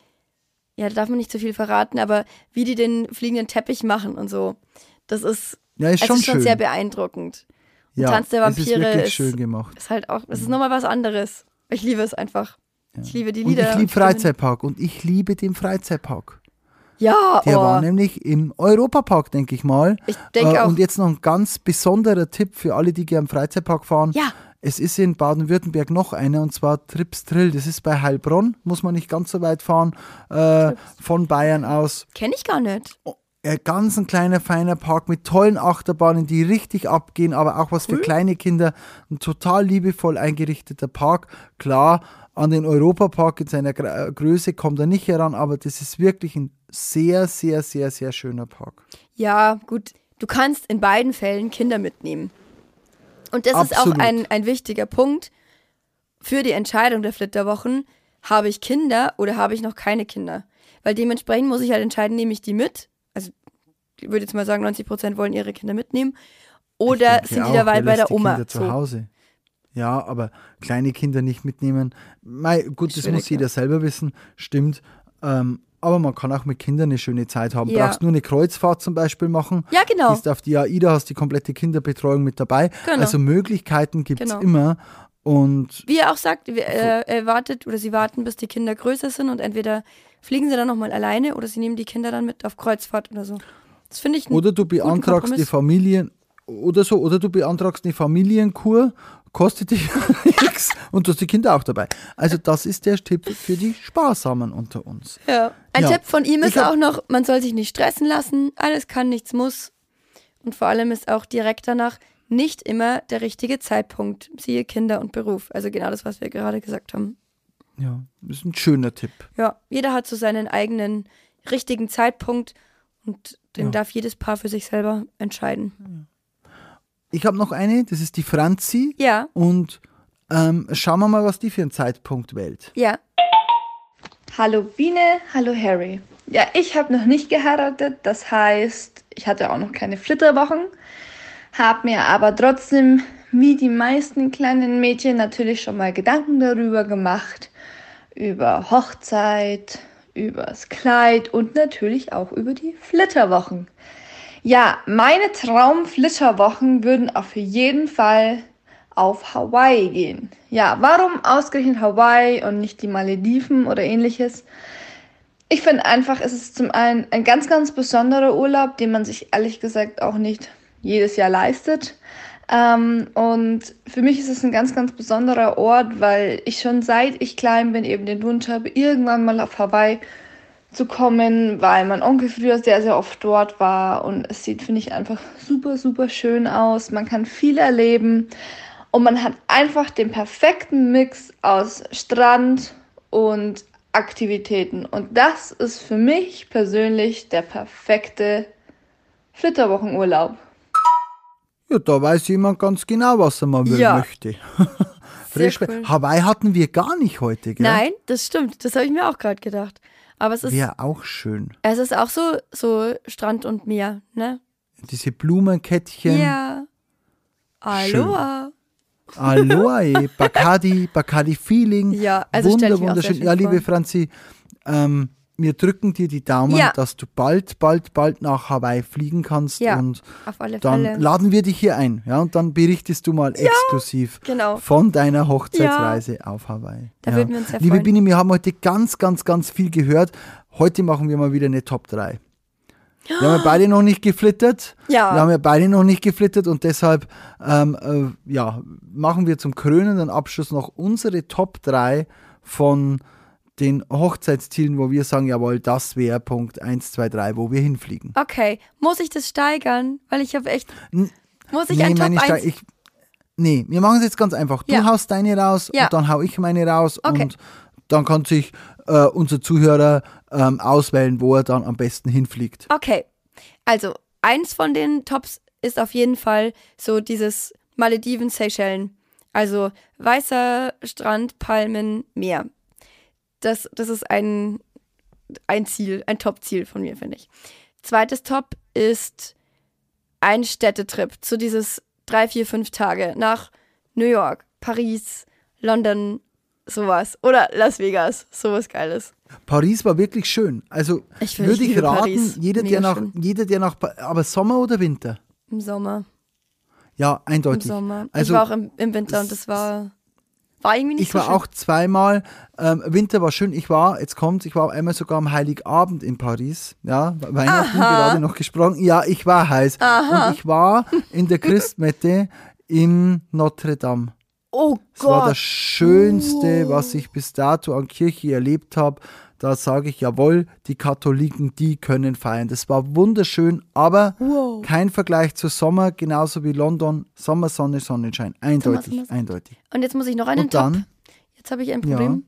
ja, da darf man nicht zu viel verraten, aber wie die den fliegenden Teppich machen und so, das ist, Ja, ist es schon ist schon sehr beeindruckend. Und ja, Tanz der es ist Vampire ist, schön gemacht. ist halt auch, das ist nochmal was anderes. Ich liebe es einfach. Ich liebe die Und Lieder. ich liebe. Freizeitpark und ich liebe den Freizeitpark. Ja, Der oh. war nämlich im Europapark, denke ich mal. Ich denke Äh, auch. Und jetzt noch ein ganz besonderer Tipp für alle, die gerne im Freizeitpark fahren. Ja. Es ist in Baden-Württemberg noch einer und zwar Trips Drill. Das ist bei Heilbronn, muss man nicht ganz so weit fahren, äh, von Bayern aus. Kenne ich gar nicht. Ein ganz ein kleiner, feiner Park mit tollen Achterbahnen, die richtig abgehen, aber auch was für kleine Kinder. Ein total liebevoll eingerichteter Park. Klar, an den Europapark in seiner Gra- Größe kommt er nicht heran, aber das ist wirklich ein sehr, sehr, sehr, sehr schöner Park. Ja, gut. Du kannst in beiden Fällen Kinder mitnehmen. Und das ist auch Absolut. ein, ein wichtiger Punkt für die Entscheidung der Flitterwochen. Habe ich Kinder oder habe ich noch keine Kinder? Weil dementsprechend muss ich halt entscheiden, nehme ich die mit? Also, ich würde jetzt mal sagen, 90 Prozent wollen ihre Kinder mitnehmen. Oder sind die auch, dabei wer bei der die Oma? Kinder zu So. Hause. Ja, aber kleine Kinder nicht mitnehmen. Mei, gut, das Schwierig, muss jeder ja. selber wissen, stimmt. Ähm, aber man kann auch mit Kindern eine schöne Zeit haben. Ja. Brauchst nur eine Kreuzfahrt zum Beispiel machen. Ja, genau. Gehst auf die AIDA, hast die komplette Kinderbetreuung mit dabei. Genau. Also Möglichkeiten gibt es Genau. immer. Und Wie er auch sagt, äh, er wartet oder sie warten, bis die Kinder größer sind und entweder fliegen sie dann nochmal alleine oder sie nehmen die Kinder dann mit auf Kreuzfahrt oder so. Das finde ich oder du beantragst Kompromiss. Familien oder so, oder du beantragst eine Familienkur, kostet dich nichts und du hast die Kinder auch dabei. Also das ist der Tipp für die Sparsamen unter uns. Ja. Ein Ja. Tipp von ihm ist auch noch, man soll sich nicht stressen lassen. Alles kann, nichts muss. Und vor allem ist auch direkt danach nicht immer der richtige Zeitpunkt. Siehe Kinder und Beruf. Also genau das, was wir gerade gesagt haben. Ja, das ist ein schöner Tipp. Ja, jeder hat so seinen eigenen richtigen Zeitpunkt und den Ja. darf jedes Paar für sich selber entscheiden. Ich habe noch eine, das ist die Franzi. Ja. Und ähm, schauen wir mal, was die für einen Zeitpunkt wählt. Ja. Hallo Biene, hallo Harry. Ja, ich habe noch nicht geheiratet, das heißt, ich hatte auch noch keine Flitterwochen, habe mir aber trotzdem, wie die meisten kleinen Mädchen, natürlich schon mal Gedanken darüber gemacht, über Hochzeit, übers Kleid und natürlich auch über die Flitterwochen. Ja, meine Traumflitterwochen würden auf jeden Fall auf Hawaii gehen. Ja, warum ausgerechnet Hawaii und nicht die Malediven oder ähnliches? Ich finde einfach, es ist zum einen ein ganz, ganz besonderer Urlaub, den man sich ehrlich gesagt auch nicht jedes Jahr leistet. Ähm, und für mich ist es ein ganz, ganz besonderer Ort, weil ich schon seit ich klein bin eben den Wunsch habe, irgendwann mal auf Hawaii zu kommen, weil mein Onkel früher sehr, sehr oft dort war und es sieht, finde ich, einfach super, super schön aus. Man kann viel erleben und man hat einfach den perfekten Mix aus Strand und Aktivitäten. Und das ist für mich persönlich der perfekte Flitterwochenurlaub. Ja, da weiß jemand ganz genau, was er mal will Ja. möchte. Frisch. cool. Hawaii hatten wir gar nicht heute, gell? Nein, das stimmt. Das habe ich mir auch gerade gedacht. Aber es ist, Wäre auch schön. es ist auch so, so Strand und Meer, ne? Diese Blumenkettchen. Ja. Aloha. Aloha, eh. Bacardi, Bacardi Feeling. Ja, also Wunder, wunderschön. schön Ja, liebe. Franzi, ähm, wir drücken dir die Daumen, Ja. dass du bald, bald, bald nach Hawaii fliegen kannst. Ja, und auf alle dann Fälle. laden wir dich hier ein. Ja, und dann berichtest du mal exklusiv genau. von deiner Hochzeitsreise auf Hawaii. Da ja. würden wir uns sehr Liebe freuen. Bini, wir haben heute ganz, ganz, ganz viel gehört. Heute machen wir mal wieder eine Top 3. Wir haben ja beide noch nicht geflittert. Ja. Wir haben ja beide noch nicht geflittert und deshalb ähm, äh, ja, machen wir zum krönenden Abschluss noch unsere Top 3 von den Hochzeitszielen, wo wir sagen, jawohl, das wäre Punkt 1, 2, 3, wo wir hinfliegen. Okay, muss ich das steigern? Weil ich habe echt. N- Muss ich ein Top meine 1? Ste- ich, nee, wir machen es jetzt ganz einfach. Du Ja. haust deine raus Ja. und dann hau ich meine raus Okay. und dann kann sich äh, unser Zuhörer ähm, auswählen, wo er dann am besten hinfliegt. Okay, also eins von den Tops ist auf jeden Fall so dieses Malediven, Seychellen. Also weißer Strand, Palmen, Meer. Das, das ist ein, ein Ziel, ein Top-Ziel von mir, finde ich. Zweites Top ist ein Städtetrip zu dieses drei, vier, fünf Tage nach New York, Paris, London, sowas. Oder Las Vegas, sowas Geiles. Paris war wirklich schön. Also Ich will- würde ich raten, Paris. jeder Mega der, nach, schön. jeder, der nach, aber Sommer oder Winter? Im Sommer. Ja, Im eindeutig. Sommer. Also ich war auch im, im Winter und das war, war irgendwie nicht ich so war schön. auch zweimal, ähm, Winter war schön, ich war, jetzt kommt, ich war einmal sogar am Heiligabend in Paris, ja, Weihnachten Aha. gerade noch gesprochen, ja, ich war heiß. Aha. Und ich war in der Christmette in Notre Dame. Oh Es war Gott. das Schönste, was ich bis dato an Kirche erlebt habe. Da sage ich, jawohl, die Katholiken, die können feiern. Das war wunderschön, aber Wow. kein Vergleich zu Sommer, genauso wie London. Sommer, Sonne, Sonnenschein. Eindeutig, Sonne. eindeutig. Und jetzt muss ich noch einen Und Top. dann Jetzt habe ich ein Ja. Problem.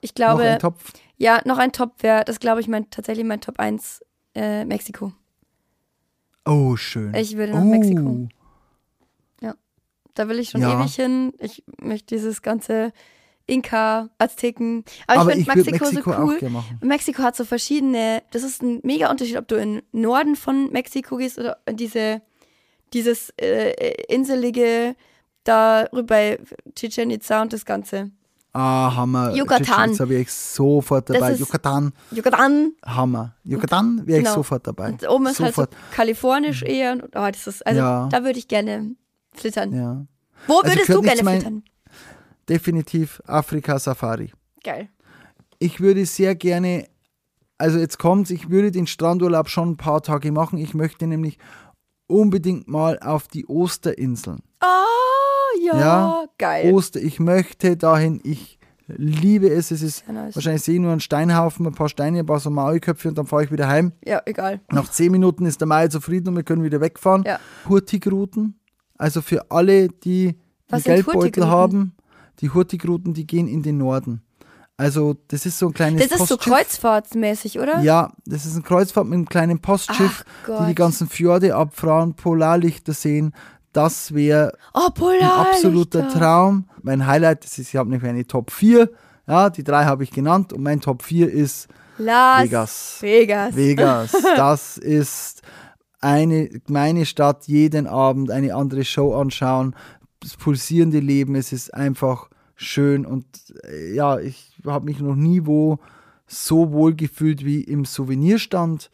Ich noch glaube, ein Topf. ja, noch ein Top wäre, das glaube ich mein, tatsächlich mein Top 1, äh, Mexiko. Oh, schön. Ich würde nach oh. Mexiko. Da will ich schon Ja. ewig hin. Ich möchte dieses ganze Inka, Azteken. Aber, Aber ich finde Mexiko, Mexiko so cool. Mexiko hat so verschiedene, das ist ein mega Unterschied, ob du in Norden von Mexiko gehst oder in diese, dieses äh, inselige, da rüber bei Chichen Itza und das Ganze. Ah, Hammer. Yucatan. Jetzt habe ich sofort Das dabei. ist- Yucatan, Yucatan. Hammer. Yucatan wäre ich Genau. sofort dabei. Und oben ist sofort. halt so kalifornisch eher. Oh, das ist, also Ja. da würde ich gerne flittern. ja. Wo Also würdest du gerne flittern? Definitiv Afrika Safari. Geil. Ich würde sehr gerne, also jetzt kommt's, ich würde den Strandurlaub schon ein paar Tage machen. Ich möchte nämlich unbedingt mal auf die Osterinseln. Oh, ja, Ja, geil. Oster, ich möchte dahin, ich liebe es. Es ist nice. wahrscheinlich sehe ich nur ein Steinhaufen, ein paar Steine, ein paar so Maulköpfe und dann fahre ich wieder heim. Ja, egal. Nach zehn Minuten ist der Mai zufrieden und wir können wieder wegfahren. Ja. Hurtigruten, also für alle, die einen Geldbeutel haben, die Hurtigruten, die gehen in den Norden. Also das ist so ein kleines Das ist so Postschiff. kreuzfahrtmäßig, oder? Ja, das ist ein Kreuzfahrt mit einem kleinen Postschiff, die die ganzen Fjorde abfahren, Polarlichter sehen. Das wäre Oh, ein absoluter Traum. Mein Highlight, das ist, ich habe nämlich eine Top 4. Ja, die drei habe ich genannt und mein Top 4 ist Las Vegas. Vegas. Vegas. Das ist eine, meine Stadt, jeden Abend eine andere Show anschauen, das pulsierende Leben. Es ist einfach schön und äh, ja, ich habe mich noch nie wo so wohl gefühlt wie im Souvenirstand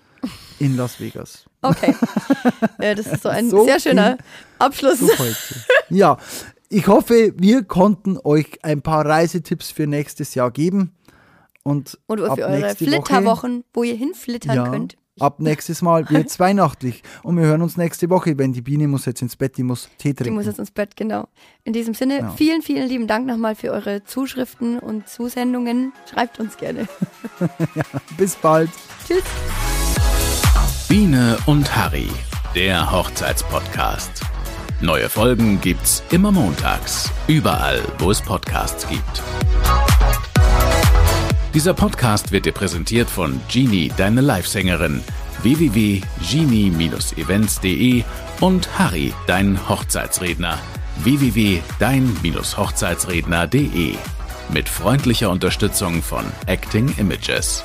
in Las Vegas. Okay. ja, das ist so ein So sehr schöner Abschluss. heute. Ja, ich hoffe, wir konnten euch ein paar Reisetipps für nächstes Jahr geben. Und, Und für eure nächste Woche- Flitterwochen, wo ihr hinflittern ja, könnt. Ab nächstes Mal wird's weihnachtlich. Und wir hören uns nächste Woche, wenn die Biene muss jetzt ins Bett, die muss Tee Die trinken. muss jetzt ins Bett, genau. In diesem Sinne, Ja. vielen, vielen lieben Dank nochmal für eure Zuschriften und Zusendungen. Schreibt uns gerne. Bis bald. Tschüss. Biene und Harry, der Hochzeitspodcast. Neue Folgen gibt's immer montags, überall, wo es Podcasts gibt. Dieser Podcast wird dir präsentiert von Genie, deine Livesängerin, www.genie-events.de und Harry, dein Hochzeitsredner, www.dein-hochzeitsredner.de. Mit freundlicher Unterstützung von Acting Images.